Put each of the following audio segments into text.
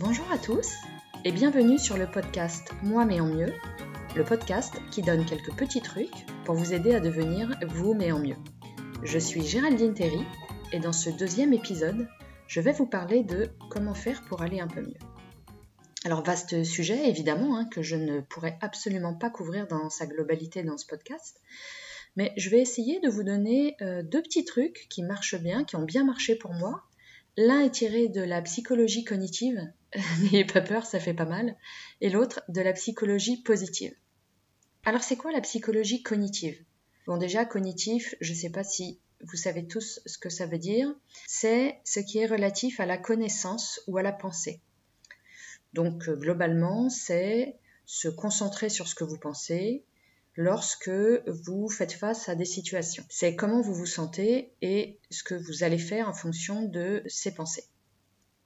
Bonjour à tous et bienvenue sur le podcast Moi mais en mieux, le podcast qui donne quelques petits trucs pour vous aider à devenir vous mais en mieux. Je suis Géraldine Terry et dans ce deuxième épisode, je vais vous parler de comment faire pour aller un peu mieux. Alors vaste sujet évidemment hein, que je ne pourrais absolument pas couvrir dans sa globalité dans ce podcast, mais je vais essayer de vous donner euh, deux petits trucs qui marchent bien, qui ont bien marché pour moi. L'un est tiré de la psychologie cognitive, n'ayez pas peur, ça fait pas mal, et l'autre de la psychologie positive. Alors c'est quoi la psychologie cognitive? Bon déjà, cognitif, je ne sais pas si vous savez tous ce que ça veut dire, c'est ce qui est relatif à la connaissance ou à la pensée. Donc globalement, c'est se concentrer sur ce que vous pensez, lorsque vous faites face à des situations. C'est comment vous vous sentez et ce que vous allez faire en fonction de ces pensées.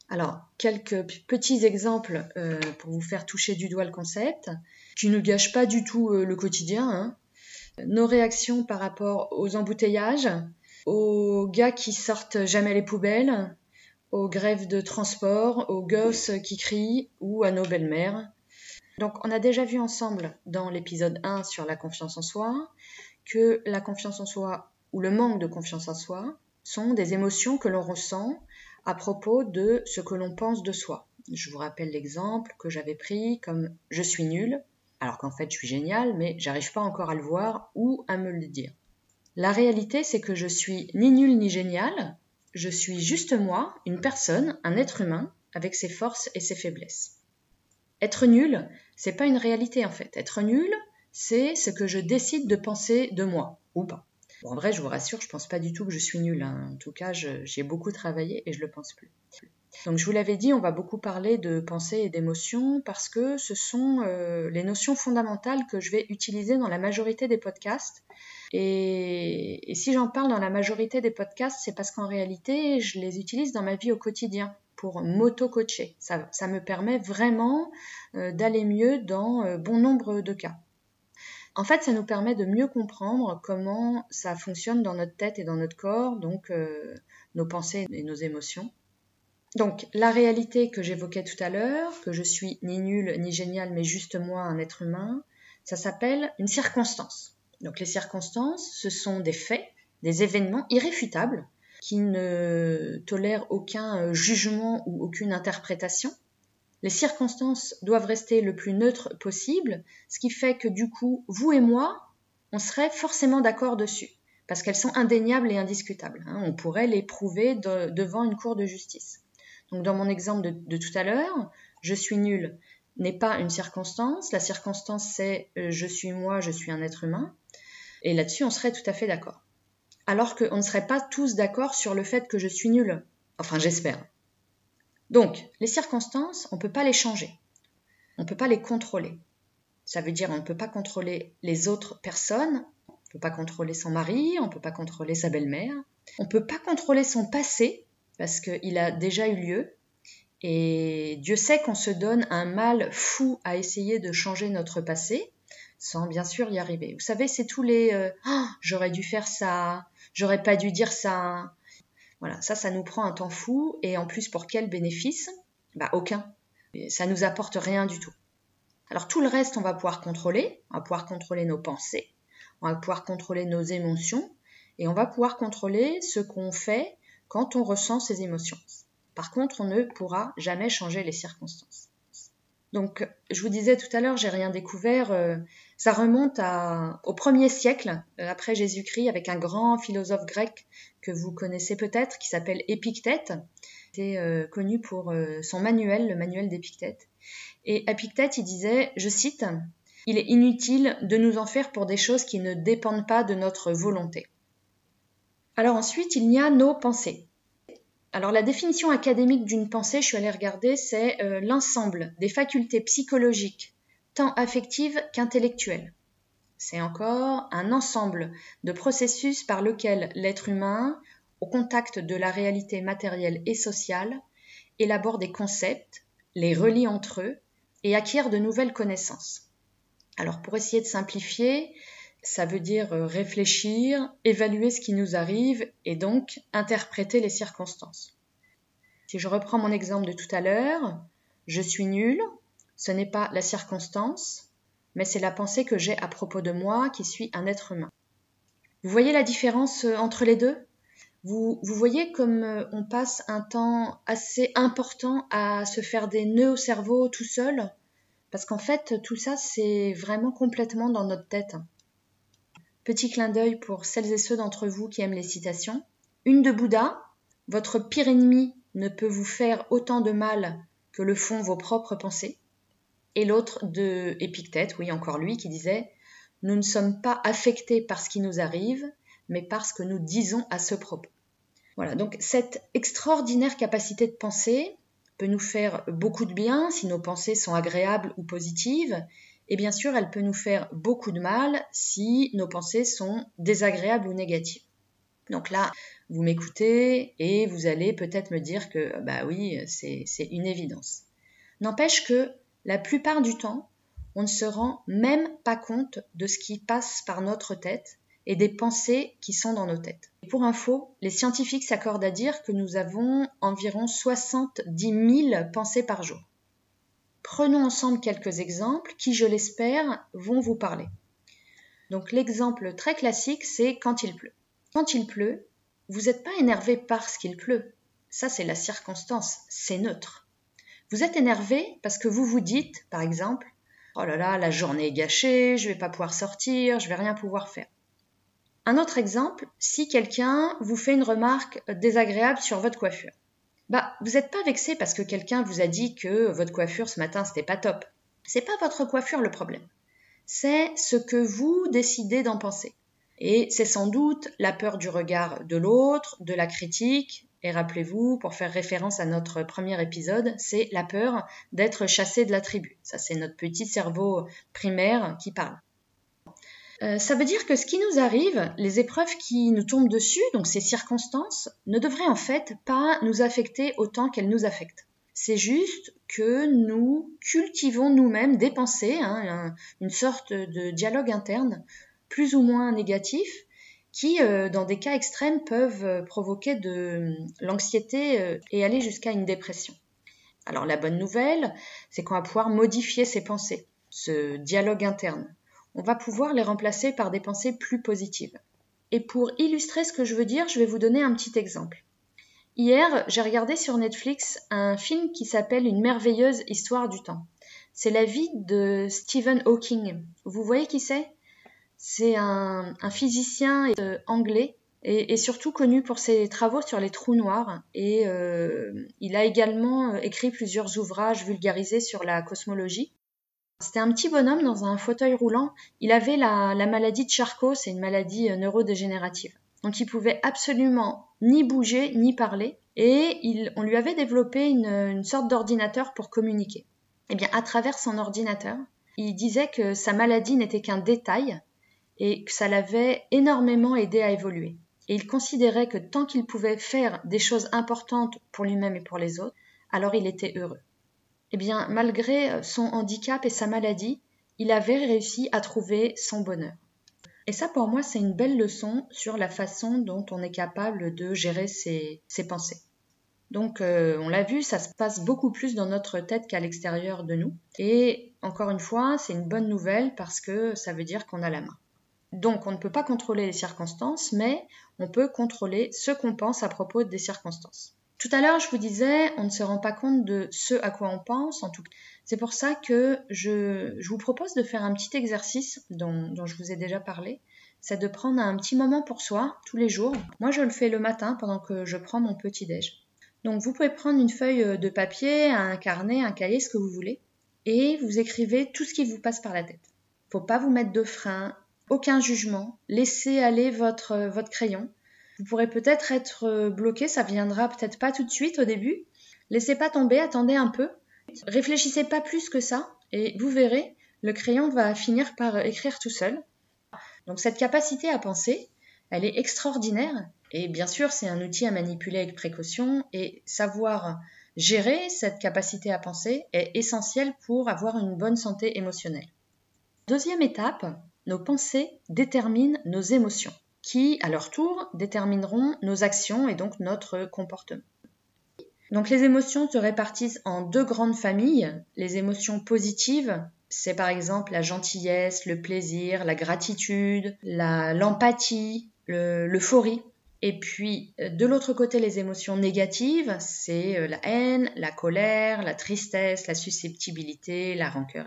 Alors, quelques petits exemples euh, pour vous faire toucher du doigt le concept, qui ne gâchent pas du tout euh, le quotidien. Hein. Nos réactions par rapport aux embouteillages, aux gars qui sortent jamais les poubelles, aux grèves de transport, aux gosses qui crient ou à nos belles-mères, donc on a déjà vu ensemble dans l'épisode 1 sur la confiance en soi que la confiance en soi ou le manque de confiance en soi sont des émotions que l'on ressent à propos de ce que l'on pense de soi. Je vous rappelle l'exemple que j'avais pris comme je suis nul, alors qu'en fait je suis génial, mais j'arrive pas encore à le voir ou à me le dire. La réalité, c'est que je suis ni nul ni génial, je suis juste moi, une personne, un être humain, avec ses forces et ses faiblesses. Être nul, c'est pas une réalité en fait. Être nul, c'est ce que je décide de penser de moi ou pas. en vrai, je vous rassure, je pense pas du tout que je suis nul. Hein. En tout cas, j'ai beaucoup travaillé et je le pense plus. Donc, je vous l'avais dit, on va beaucoup parler de pensée et d'émotion parce que ce sont euh, les notions fondamentales que je vais utiliser dans la majorité des podcasts. Et si j'en parle dans la majorité des podcasts, c'est parce qu'en réalité, je les utilise dans ma vie au quotidien pour m'auto-coacher. Ça, me permet vraiment euh, d'aller mieux dans euh, bon nombre de cas. En fait, ça nous permet de mieux comprendre comment ça fonctionne dans notre tête et dans notre corps, donc euh, nos pensées et nos émotions. Donc, la réalité que j'évoquais tout à l'heure, que je suis ni nul ni génial, mais juste moi, un être humain, ça s'appelle une circonstance. Donc, les circonstances, ce sont des faits, des événements irréfutables qui ne tolère aucun euh, jugement ou aucune interprétation. Les circonstances doivent rester le plus neutres possible, ce qui fait que du coup, vous et moi, on serait forcément d'accord dessus, parce qu'elles sont indéniables et indiscutables. Hein. On pourrait les prouver devant une cour de justice. Donc dans mon exemple de, de tout à l'heure, je suis nul n'est pas une circonstance. La circonstance, c'est euh, je suis moi, je suis un être humain. Et là-dessus, on serait tout à fait d'accord alors qu'on ne serait pas tous d'accord sur le fait que je suis nul. Enfin, j'espère. Donc, les circonstances, on ne peut pas les changer. On ne peut pas les contrôler. Ça veut dire on ne peut pas contrôler les autres personnes, on ne peut pas contrôler son mari, on ne peut pas contrôler sa belle-mère, on ne peut pas contrôler son passé, parce qu'il a déjà eu lieu, et Dieu sait qu'on se donne un mal fou à essayer de changer notre passé, sans bien sûr y arriver. Vous savez, c'est tous les euh, ah, j'aurais dû faire ça, j'aurais pas dû dire ça. Voilà, ça, ça nous prend un temps fou. Et en plus, pour quel bénéfice? Bah, aucun. Ça nous apporte rien du tout. Alors, tout le reste, on va pouvoir contrôler. On va pouvoir contrôler nos pensées. On va pouvoir contrôler nos émotions. Et on va pouvoir contrôler ce qu'on fait quand on ressent ces émotions. Par contre, on ne pourra jamais changer les circonstances. Donc, je vous disais tout à l'heure, j'ai rien découvert. Euh, ça remonte au premier siècle euh, après Jésus-Christ avec un grand philosophe grec que vous connaissez peut-être qui s'appelle Épictète. Il était euh, connu pour son manuel, le manuel d'Épictète. Et Épictète, il disait, je cite, Il est inutile de nous en faire pour des choses qui ne dépendent pas de notre volonté. Alors ensuite, il y a nos pensées. Alors la définition académique d'une pensée, je suis allée regarder, c'est euh, l'ensemble des facultés psychologiques, tant affectives qu'intellectuelles. C'est encore un ensemble de processus par lequel l'être humain, au contact de la réalité matérielle et sociale, élabore des concepts, les relie entre eux et acquiert de nouvelles connaissances. Alors pour essayer de simplifier, ça veut dire euh, réfléchir, évaluer ce qui nous arrive et donc interpréter les circonstances. Si je reprends mon exemple de tout à l'heure, je suis nul, ce n'est pas la circonstance, mais c'est la pensée que j'ai à propos de moi qui suis un être humain. Vous voyez la différence euh, entre les deux? Vous, voyez comme euh, on passe un temps assez important à se faire des nœuds au cerveau tout seul? Parce qu'en fait, tout ça, c'est vraiment complètement dans notre tête. Petit clin d'œil pour celles et ceux d'entre vous qui aiment les citations. Une de Bouddha, votre pire ennemi ne peut vous faire autant de mal que le font vos propres pensées. Et l'autre de Épictète, oui encore lui, qui disait Nous ne sommes pas affectés par ce qui nous arrive, mais par ce que nous disons à ce propos. Voilà, donc cette extraordinaire capacité de penser peut nous faire beaucoup de bien si nos pensées sont agréables ou positives, et bien sûr, elle peut nous faire beaucoup de mal si nos pensées sont désagréables ou négatives. Donc là, vous m'écoutez et vous allez peut-être me dire que, bah oui, c'est une évidence. N'empêche que la plupart du temps, on ne se rend même pas compte de ce qui passe par notre tête et des pensées qui sont dans nos têtes. pour info, les scientifiques s'accordent à dire que nous avons environ 70 000 pensées par jour. Prenons ensemble quelques exemples qui, je l'espère, vont vous parler. Donc l'exemple très classique, c'est quand il pleut. Quand il pleut, vous n'êtes pas énervé parce qu'il pleut. Ça, c'est la circonstance, c'est neutre. Vous êtes énervé parce que vous vous dites, par exemple, Oh là là, la journée est gâchée, je vais pas pouvoir sortir, je vais rien pouvoir faire. Un autre exemple, si quelqu'un vous fait une remarque désagréable sur votre coiffure. Bah, vous n'êtes pas vexé parce que quelqu'un vous a dit que votre coiffure ce matin c'était pas top. C'est pas votre coiffure le problème. C'est ce que vous décidez d'en penser. Et c'est sans doute la peur du regard de l'autre, de la critique, et rappelez-vous, pour faire référence à notre premier épisode, c'est la peur d'être chassé de la tribu. Ça, c'est notre petit cerveau primaire qui parle. Euh, ça veut dire que ce qui nous arrive, les épreuves qui nous tombent dessus, donc ces circonstances, ne devraient en fait pas nous affecter autant qu'elles nous affectent. C'est juste que nous cultivons nous-mêmes des pensées, hein, une sorte de dialogue interne, plus ou moins négatif, qui, euh, dans des cas extrêmes, peuvent euh, provoquer de l'anxiété et aller jusqu'à une dépression. Alors la bonne nouvelle, c'est qu'on va pouvoir modifier ces pensées, ce dialogue interne on va pouvoir les remplacer par des pensées plus positives. Et pour illustrer ce que je veux dire, je vais vous donner un petit exemple. Hier, j'ai regardé sur Netflix un film qui s'appelle Une merveilleuse histoire du temps. C'est la vie de Stephen Hawking. Vous voyez qui c'est? C'est un, physicien euh, anglais et, surtout connu pour ses travaux sur les trous noirs. Et euh, il a également euh, écrit plusieurs ouvrages vulgarisés sur la cosmologie. C'était un petit bonhomme dans un fauteuil roulant. Il avait la, maladie de Charcot, c'est une maladie neurodégénérative. Donc il pouvait absolument ni bouger ni parler. Et on lui avait développé une, sorte d'ordinateur pour communiquer. Eh bien, à travers son ordinateur, il disait que sa maladie n'était qu'un détail et que ça l'avait énormément aidé à évoluer. Et il considérait que tant qu'il pouvait faire des choses importantes pour lui-même et pour les autres, alors il était heureux eh bien, malgré son handicap et sa maladie, il avait réussi à trouver son bonheur. Et ça, pour moi, c'est une belle leçon sur la façon dont on est capable de gérer ses, pensées. Donc, euh, on l'a vu, ça se passe beaucoup plus dans notre tête qu'à l'extérieur de nous. Et encore une fois, c'est une bonne nouvelle parce que ça veut dire qu'on a la main. Donc, on ne peut pas contrôler les circonstances, mais on peut contrôler ce qu'on pense à propos des circonstances. Tout à l'heure, je vous disais, on ne se rend pas compte de ce à quoi on pense, en tout. C'est pour ça que je, vous propose de faire un petit exercice dont, je vous ai déjà parlé. C'est de prendre un petit moment pour soi tous les jours. Moi, je le fais le matin pendant que je prends mon petit déj. Donc, vous pouvez prendre une feuille de papier, un carnet, un cahier, ce que vous voulez, et vous écrivez tout ce qui vous passe par la tête. Faut pas vous mettre de frein, aucun jugement. Laissez aller votre, votre crayon vous pourrez peut-être être euh, bloqué, ça viendra peut-être pas tout de suite au début. Laissez pas tomber, attendez un peu. Réfléchissez pas plus que ça et vous verrez, le crayon va finir par écrire tout seul. Donc cette capacité à penser, elle est extraordinaire et bien sûr c'est un outil à manipuler avec précaution et savoir gérer cette capacité à penser est essentiel pour avoir une bonne santé émotionnelle. Deuxième étape, nos pensées déterminent nos émotions qui, à leur tour, détermineront nos actions et donc notre comportement. Donc les émotions se répartissent en deux grandes familles. Les émotions positives, c'est par exemple la gentillesse, le plaisir, la gratitude, l'empathie, l'euphorie. Et puis de l'autre côté, les émotions négatives, c'est euh, la haine, la colère, la tristesse, la susceptibilité, la rancœur.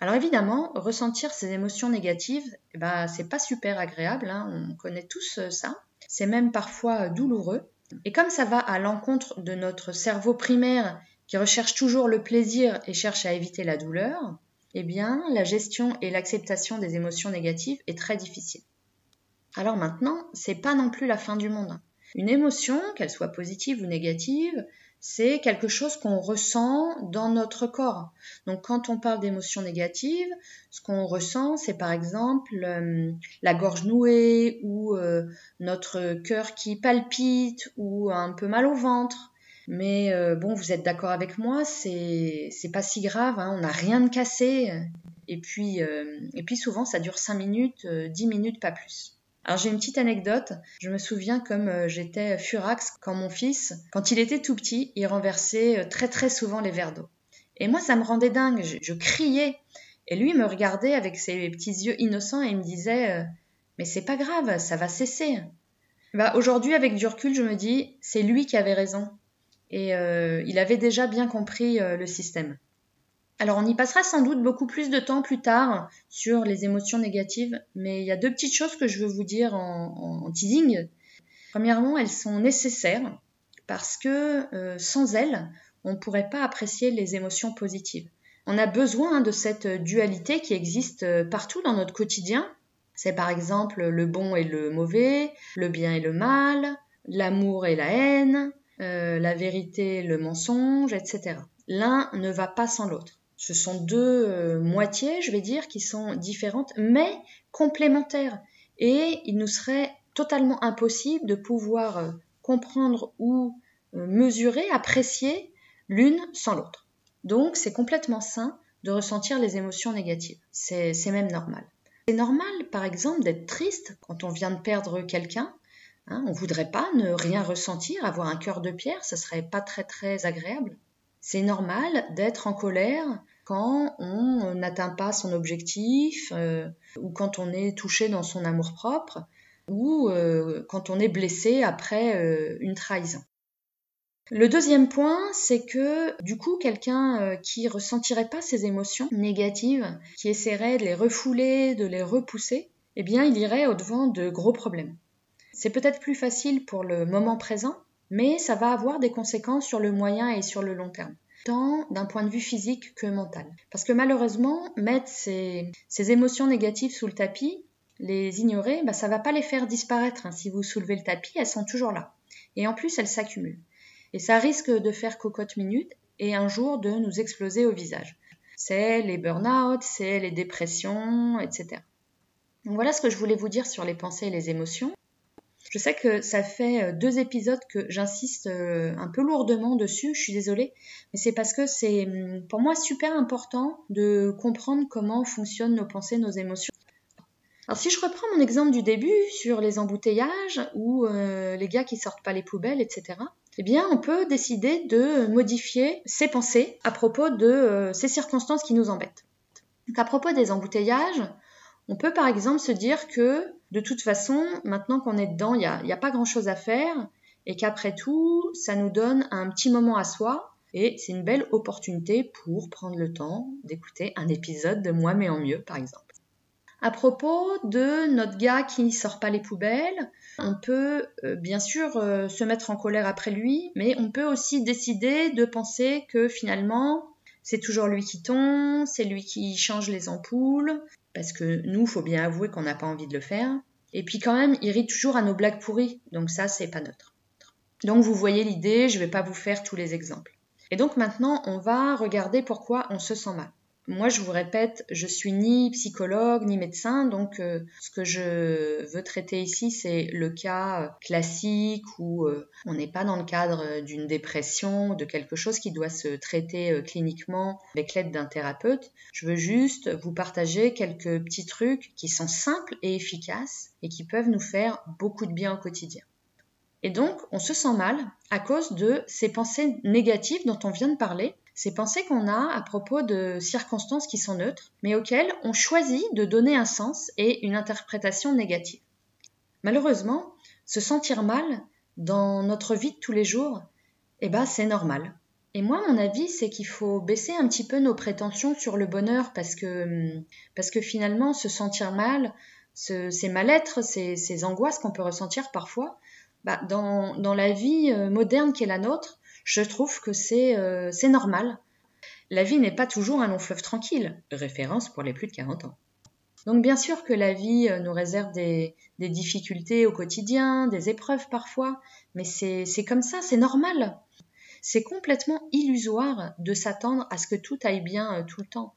Alors évidemment, ressentir ces émotions négatives, eh ben, c'est pas super agréable, hein. on connaît tous euh, ça. C'est même parfois douloureux. Et comme ça va à l'encontre de notre cerveau primaire qui recherche toujours le plaisir et cherche à éviter la douleur, eh bien, la gestion et l'acceptation des émotions négatives est très difficile. Alors maintenant, c'est pas non plus la fin du monde. Une émotion, qu'elle soit positive ou négative, c'est quelque chose qu'on ressent dans notre corps. Donc quand on parle d'émotions négatives, ce qu'on ressent, c'est par exemple euh, la gorge nouée ou euh, notre cœur qui palpite ou un peu mal au ventre. Mais euh, bon, vous êtes d'accord avec moi, c'est pas si grave, hein, on n'a rien de cassé. Et puis et puis souvent ça dure 5 minutes, 10 minutes, pas plus. Alors j'ai une petite anecdote. Je me souviens comme euh, j'étais furax quand mon fils, quand il était tout petit, il renversait euh, très très souvent les verres d'eau. Et moi ça me rendait dingue, je, criais. Et lui me regardait avec ses petits yeux innocents et il me disait euh, mais c'est pas grave, ça va cesser. Bah aujourd'hui avec du recul je me dis c'est lui qui avait raison. Et il avait déjà bien compris le système. Alors on y passera sans doute beaucoup plus de temps plus tard sur les émotions négatives, mais il y a deux petites choses que je veux vous dire en, teasing. Premièrement, elles sont nécessaires parce que euh, sans elles, on ne pourrait pas apprécier les émotions positives. On a besoin de cette dualité qui existe euh, partout dans notre quotidien. C'est par exemple le bon et le mauvais, le bien et le mal, l'amour et la haine, euh, la vérité et le mensonge, etc. L'un ne va pas sans l'autre. Ce sont deux euh, moitiés, je vais dire, qui sont différentes, mais complémentaires. Et il nous serait totalement impossible de pouvoir euh, comprendre ou euh, mesurer, apprécier l'une sans l'autre. Donc c'est complètement sain de ressentir les émotions négatives. C'est même normal. C'est normal, par exemple, d'être triste quand on vient de perdre quelqu'un. Hein, on ne voudrait pas ne rien ressentir, avoir un cœur de pierre, ce serait pas très très agréable. C'est normal d'être en colère quand on n'atteint pas son objectif euh, ou quand on est touché dans son amour-propre ou euh, quand on est blessé après euh, une trahison. Le deuxième point, c'est que du coup, quelqu'un qui ressentirait pas ces émotions négatives, qui essaierait de les refouler, de les repousser, eh bien, il irait au-devant de gros problèmes. C'est peut-être plus facile pour le moment présent, mais ça va avoir des conséquences sur le moyen et sur le long terme tant d'un point de vue physique que mental. Parce que malheureusement, mettre ces, émotions négatives sous le tapis, les ignorer, bah, ça va pas les faire disparaître. Hein. Si vous soulevez le tapis, elles sont toujours là. Et en plus, elles s'accumulent. Et ça risque de faire cocotte minute et un jour de nous exploser au visage. C'est les burn-out, c'est les dépressions, etc. Donc voilà ce que je voulais vous dire sur les pensées et les émotions. Je sais que ça fait euh, deux épisodes que j'insiste euh, un peu lourdement dessus, je suis désolée, mais c'est parce que c'est hum, pour moi super important de comprendre comment fonctionnent nos pensées, nos émotions. Alors si je reprends mon exemple du début sur les embouteillages ou euh, les gars qui sortent pas les poubelles, etc., eh bien on peut décider de modifier ses pensées à propos de ces circonstances qui nous embêtent. Donc à propos des embouteillages, on peut par exemple se dire que de toute façon, maintenant qu'on est dedans, il n'y a, pas grand-chose à faire et qu'après tout, ça nous donne un petit moment à soi et c'est une belle opportunité pour prendre le temps d'écouter un épisode de Moi mais en mieux, par exemple. À propos de notre gars qui ne sort pas les poubelles, on peut euh, bien sûr euh, se mettre en colère après lui, mais on peut aussi décider de penser que finalement c'est toujours lui qui tombe, c'est lui qui change les ampoules, parce que nous, faut bien avouer qu'on n'a pas envie de le faire. Et puis quand même, il rit toujours à nos blagues pourries, donc ça, c'est pas neutre. Donc vous voyez l'idée, je vais pas vous faire tous les exemples. Et donc maintenant, on va regarder pourquoi on se sent mal. Moi, je vous répète, je suis ni psychologue ni médecin, donc euh, ce que je veux traiter ici, c'est le cas euh, classique où euh, on n'est pas dans le cadre d'une dépression, de quelque chose qui doit se traiter cliniquement avec l'aide d'un thérapeute. Je veux juste vous partager quelques petits trucs qui sont simples et efficaces et qui peuvent nous faire beaucoup de bien au quotidien. Et donc, on se sent mal à cause de ces pensées négatives dont on vient de parler, ces pensées qu'on a à propos de circonstances qui sont neutres, mais auxquelles on choisit de donner un sens et une interprétation négative. Malheureusement, se sentir mal dans notre vie de tous les jours, eh ben, c'est normal. Et moi, mon avis, c'est qu'il faut baisser un petit peu nos prétentions sur le bonheur parce que, parce que finalement, se sentir mal, ces mal-être, ces, angoisses qu'on peut ressentir parfois, bah, dans, dans, la vie euh, moderne qui est la nôtre, je trouve que euh, c'est normal. La vie n'est pas toujours un long fleuve tranquille, référence pour les plus de 40 ans. Donc bien sûr que la vie euh, nous réserve des, des difficultés au quotidien, des épreuves parfois, mais c'est comme ça, c'est normal. C'est complètement illusoire de s'attendre à ce que tout aille bien tout le temps.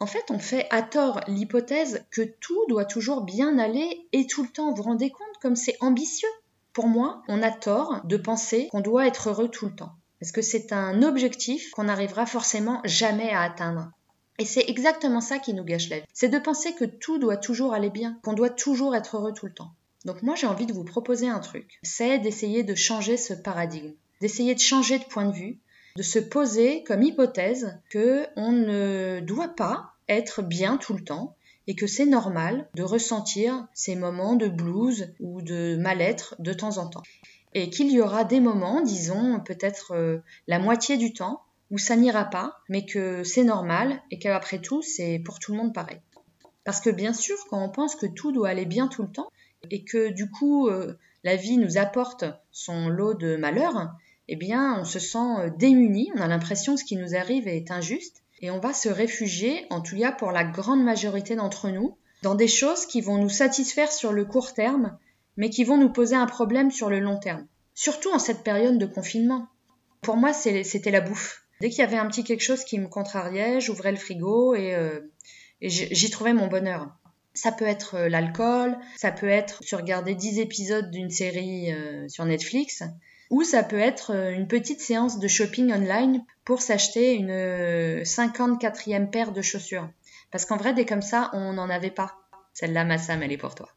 En fait, on fait à tort l'hypothèse que tout doit toujours bien aller et tout le temps. Vous vous rendez compte comme c'est ambitieux? Pour moi, on a tort de penser qu'on doit être heureux tout le temps. Parce que c'est un objectif qu'on n'arrivera forcément jamais à atteindre. Et c'est exactement ça qui nous gâche la vie. C'est de penser que tout doit toujours aller bien, qu'on doit toujours être heureux tout le temps. Donc moi j'ai envie de vous proposer un truc. C'est d'essayer de changer ce paradigme, d'essayer de changer de point de vue, de se poser comme hypothèse que on ne doit pas être bien tout le temps et que c'est normal de ressentir ces moments de blues ou de mal-être de temps en temps. Et qu'il y aura des moments, disons peut-être euh, la moitié du temps, où ça n'ira pas, mais que c'est normal et qu'après tout, c'est pour tout le monde pareil. Parce que bien sûr, quand on pense que tout doit aller bien tout le temps, et que du coup, euh, la vie nous apporte son lot de malheurs, eh bien, on se sent euh, démuni, on a l'impression que ce qui nous arrive est injuste, et on va se réfugier, en tout cas pour la grande majorité d'entre nous, dans des choses qui vont nous satisfaire sur le court terme, mais qui vont nous poser un problème sur le long terme. Surtout en cette période de confinement. Pour moi, c'était la bouffe. Dès qu'il y avait un petit quelque chose qui me contrariait, j'ouvrais le frigo et, euh, j'y trouvais mon bonheur. Ça peut être euh, l'alcool, ça peut être se regarder 10 épisodes d'une série sur Netflix, ou ça peut être euh, une petite séance de shopping online pour s'acheter une 54e euh, paire de chaussures. Parce qu'en vrai, dès comme ça, on n'en avait pas. Celle-là, ma Sam, elle est pour toi.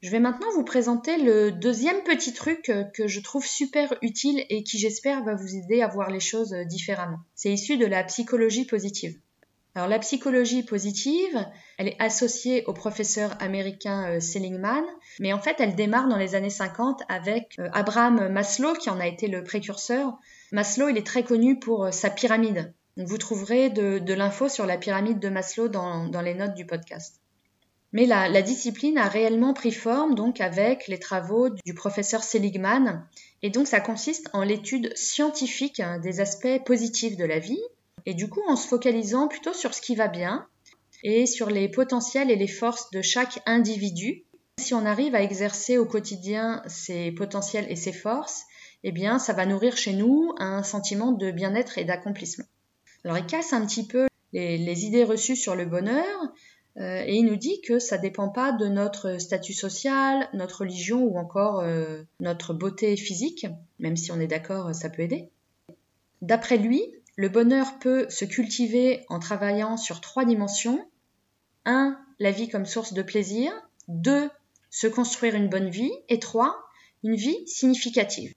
Je vais maintenant vous présenter le deuxième petit truc euh, que je trouve super utile et qui j'espère va vous aider à voir les choses différemment. C'est issu de la psychologie positive. Alors la psychologie positive, elle est associée au professeur américain euh, Seligman, mais en fait elle démarre dans les années 50 avec euh, Abraham Maslow qui en a été le précurseur. Maslow, il est très connu pour euh, sa pyramide. vous trouverez de, l'info sur la pyramide de Maslow dans, les notes du podcast. Mais la, discipline a réellement pris forme donc avec les travaux du professeur Seligman, et donc ça consiste en l'étude scientifique hein, des aspects positifs de la vie, et du coup, en se focalisant plutôt sur ce qui va bien et sur les potentiels et les forces de chaque individu, si on arrive à exercer au quotidien ses potentiels et ses forces, eh bien, ça va nourrir chez nous un sentiment de bien-être et d'accomplissement. Alors, il casse un petit peu les, idées reçues sur le bonheur euh, et il nous dit que ça ne dépend pas de notre statut social, notre religion ou encore euh, notre beauté physique, même si on est d'accord, ça peut aider. D'après lui, le bonheur peut se cultiver en travaillant sur trois dimensions. 1. La vie comme source de plaisir. 2. Se construire une bonne vie. Et 3. Une vie significative.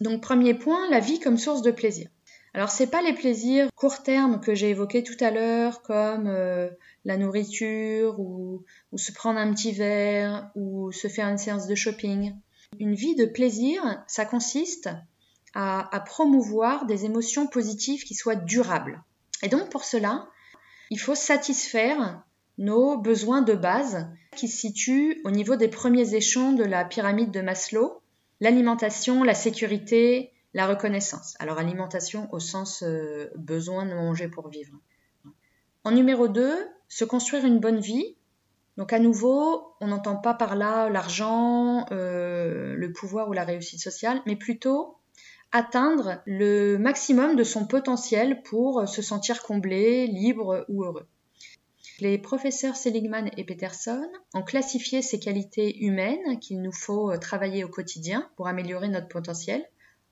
Donc premier point, la vie comme source de plaisir. Alors c'est pas les plaisirs court terme que j'ai évoqués tout à l'heure comme euh, la nourriture ou, ou, se prendre un petit verre ou se faire une séance de shopping. Une vie de plaisir, ça consiste à, promouvoir des émotions positives qui soient durables. Et donc pour cela, il faut satisfaire nos besoins de base qui se situent au niveau des premiers échelons de la pyramide de Maslow, l'alimentation, la sécurité, la reconnaissance. Alors alimentation au sens euh, besoin de manger pour vivre. En numéro 2, se construire une bonne vie. Donc à nouveau, on n'entend pas par là l'argent, euh, le pouvoir ou la réussite sociale, mais plutôt atteindre le maximum de son potentiel pour se sentir comblé, libre ou heureux. Les professeurs Seligman et Peterson ont classifié ces qualités humaines qu'il nous faut travailler au quotidien pour améliorer notre potentiel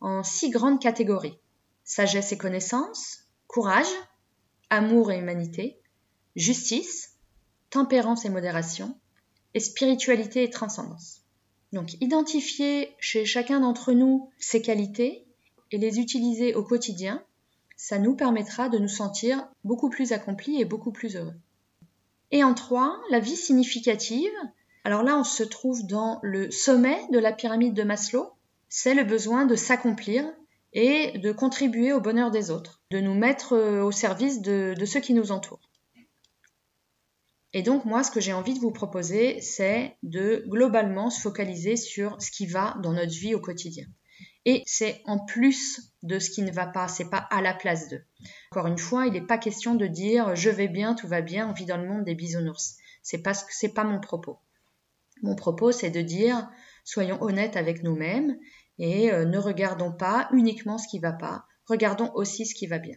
en six grandes catégories. Sagesse et connaissance, courage, amour et humanité, justice, tempérance et modération, et spiritualité et transcendance. Donc identifier chez chacun d'entre nous ses qualités et les utiliser au quotidien, ça nous permettra de nous sentir beaucoup plus accomplis et beaucoup plus heureux. Et en trois, la vie significative. Alors là, on se trouve dans le sommet de la pyramide de Maslow. C'est le besoin de s'accomplir et de contribuer au bonheur des autres, de nous mettre euh, au service de, ceux qui nous entourent. Et donc moi, ce que j'ai envie de vous proposer, c'est de globalement se focaliser sur ce qui va dans notre vie au quotidien. Et c'est en plus de ce qui ne va pas, c'est pas à la place de. Encore une fois, il n'est pas question de dire je vais bien, tout va bien, on vit dans le monde des bisounours. C'est pas c'est pas mon propos. Mon propos, c'est de dire soyons honnêtes avec nous-mêmes et euh, ne regardons pas uniquement ce qui va pas, regardons aussi ce qui va bien.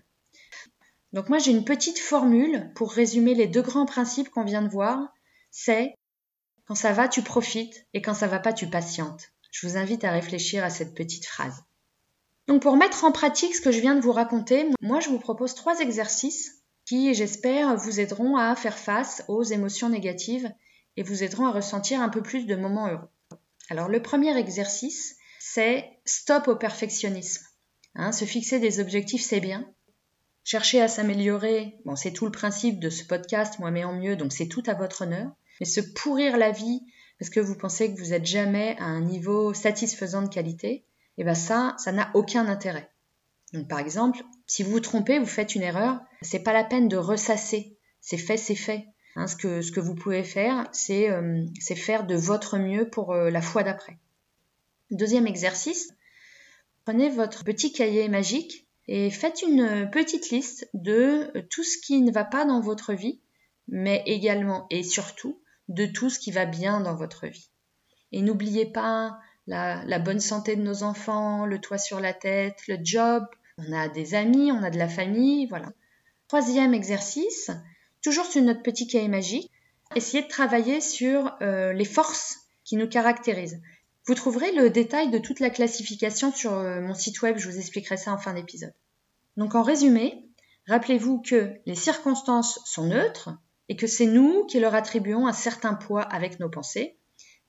Donc moi j'ai une petite formule pour résumer les deux grands principes qu'on vient de voir. C'est quand ça va, tu profites et quand ça va pas, tu patientes. Je vous invite à réfléchir à cette petite phrase. Donc pour mettre en pratique ce que je viens de vous raconter, moi je vous propose trois exercices qui, j'espère, vous aideront à faire face aux émotions négatives et vous aideront à ressentir un peu plus de moments heureux. Alors le premier exercice, c'est stop au perfectionnisme. Hein, se fixer des objectifs, c'est bien, Chercher à s'améliorer, bon, c'est tout le principe de ce podcast, moi mais en mieux, donc c'est tout à votre honneur. Mais se pourrir la vie parce que vous pensez que vous n'êtes jamais à un niveau satisfaisant de qualité, et eh ben ça, ça n'a aucun intérêt. Donc par exemple, si vous vous trompez, vous faites une erreur, c'est pas la peine de ressasser. C'est fait, c'est fait. Hein, ce, que, ce que vous pouvez faire, c'est euh, faire de votre mieux pour euh, la fois d'après. Deuxième exercice, prenez votre petit cahier magique et faites une petite liste de tout ce qui ne va pas dans votre vie, mais également et surtout de tout ce qui va bien dans votre vie. Et n'oubliez pas la, bonne santé de nos enfants, le toit sur la tête, le job, on a des amis, on a de la famille, voilà. Troisième exercice, toujours sur notre petit cahier magique, essayez de travailler sur euh, les forces qui nous caractérisent. Vous trouverez le détail de toute la classification sur euh, mon site web, je vous expliquerai ça en fin d'épisode. Donc en résumé, rappelez-vous que les circonstances sont neutres et que c'est nous qui leur attribuons un certain poids avec nos pensées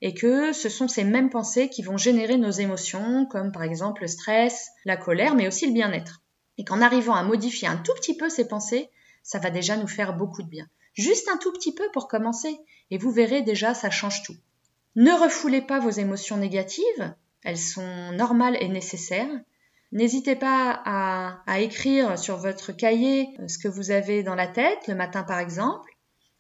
et que ce sont ces mêmes pensées qui vont générer nos émotions comme par exemple le stress, la colère mais aussi le bien-être. Et qu'en arrivant à modifier un tout petit peu ces pensées, ça va déjà nous faire beaucoup de bien. Juste un tout petit peu pour commencer et vous verrez déjà ça change tout. Ne refoulez pas vos émotions négatives, elles sont normales et nécessaires. N'hésitez pas à, écrire sur votre cahier euh, ce que vous avez dans la tête, le matin par exemple.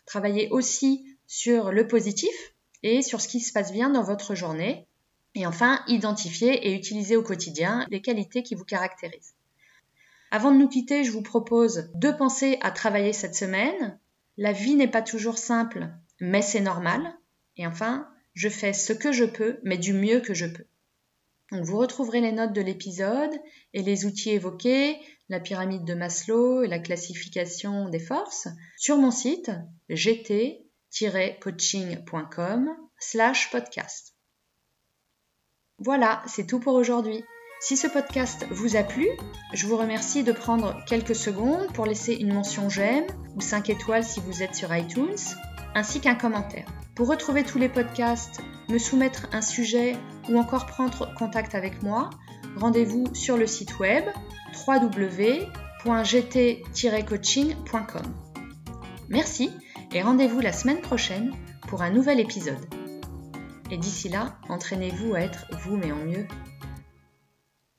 Travaillez aussi sur le positif et sur ce qui se passe bien dans votre journée. Et enfin, identifiez et utilisez au quotidien les qualités qui vous caractérisent. Avant de nous quitter, je vous propose deux pensées à travailler cette semaine. La vie n'est pas toujours simple, mais c'est normal. Et enfin, je fais ce que je peux, mais du mieux que je peux. Vous retrouverez les notes de l'épisode et les outils évoqués, la pyramide de Maslow et la classification des forces, sur mon site gt-coaching.com slash podcast. Voilà, c'est tout pour aujourd'hui. Si ce podcast vous a plu, je vous remercie de prendre quelques secondes pour laisser une mention j'aime ou 5 étoiles si vous êtes sur iTunes, ainsi qu'un commentaire. Pour retrouver tous les podcasts, me soumettre un sujet ou encore prendre contact avec moi, rendez-vous sur le site web www.gt-coaching.com. Merci et rendez-vous la semaine prochaine pour un nouvel épisode. Et d'ici là, entraînez-vous à être vous mais en mieux